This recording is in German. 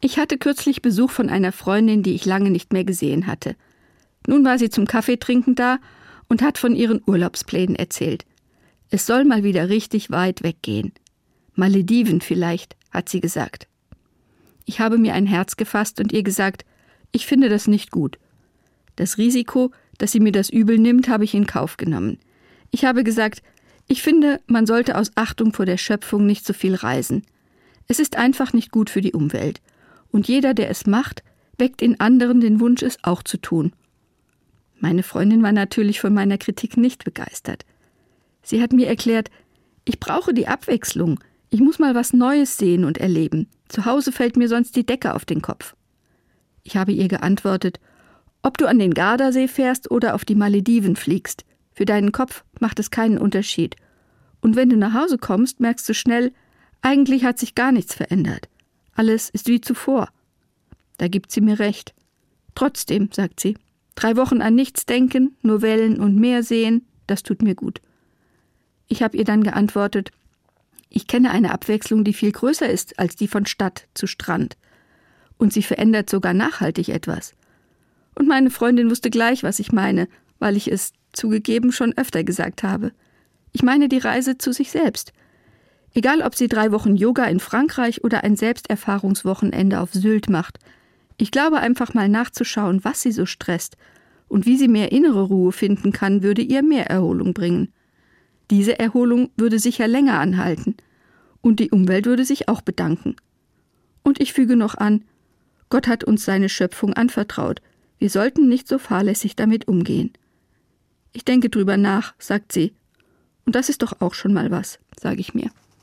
Ich hatte kürzlich Besuch von einer Freundin, die ich lange nicht mehr gesehen hatte. Nun war sie zum Kaffeetrinken da und hat von ihren Urlaubsplänen erzählt. Es soll mal wieder richtig weit weggehen. Malediven vielleicht, hat sie gesagt. Ich habe mir ein Herz gefasst und ihr gesagt, ich finde das nicht gut. Das Risiko, dass sie mir das übel nimmt, habe ich in Kauf genommen. Ich habe gesagt, ich finde, man sollte aus Achtung vor der Schöpfung nicht so viel reisen. Es ist einfach nicht gut für die Umwelt. Und jeder, der es macht, weckt in anderen den Wunsch, es auch zu tun. Meine Freundin war natürlich von meiner Kritik nicht begeistert. Sie hat mir erklärt, ich brauche die Abwechslung, ich muss mal was Neues sehen und erleben. Zu Hause fällt mir sonst die Decke auf den Kopf. Ich habe ihr geantwortet, ob du an den Gardasee fährst oder auf die Malediven fliegst, für deinen Kopf macht es keinen Unterschied. Und wenn du nach Hause kommst, merkst du schnell, eigentlich hat sich gar nichts verändert. Alles ist wie zuvor. Da gibt sie mir recht. Trotzdem, sagt sie, Drei Wochen an nichts denken, nur Wellen und Meer sehen, das tut mir gut. Ich habe ihr dann geantwortet, ich kenne eine Abwechslung, die viel größer ist als die von Stadt zu Strand. Und sie verändert sogar nachhaltig etwas. Und meine Freundin wusste gleich, was ich meine, weil ich es zugegeben schon öfter gesagt habe. Ich meine die Reise zu sich selbst. Egal, ob sie drei Wochen Yoga in Frankreich oder ein Selbsterfahrungswochenende auf Sylt macht, ich glaube einfach mal nachzuschauen, was sie so stresst und wie sie mehr innere Ruhe finden kann, würde ihr mehr Erholung bringen. Diese Erholung würde sicher länger anhalten und die Umwelt würde sich auch bedanken. Und ich füge noch an, Gott hat uns seine Schöpfung anvertraut, wir sollten nicht so fahrlässig damit umgehen. Ich denke drüber nach, sagt sie. Und das ist doch auch schon mal was, sage ich mir.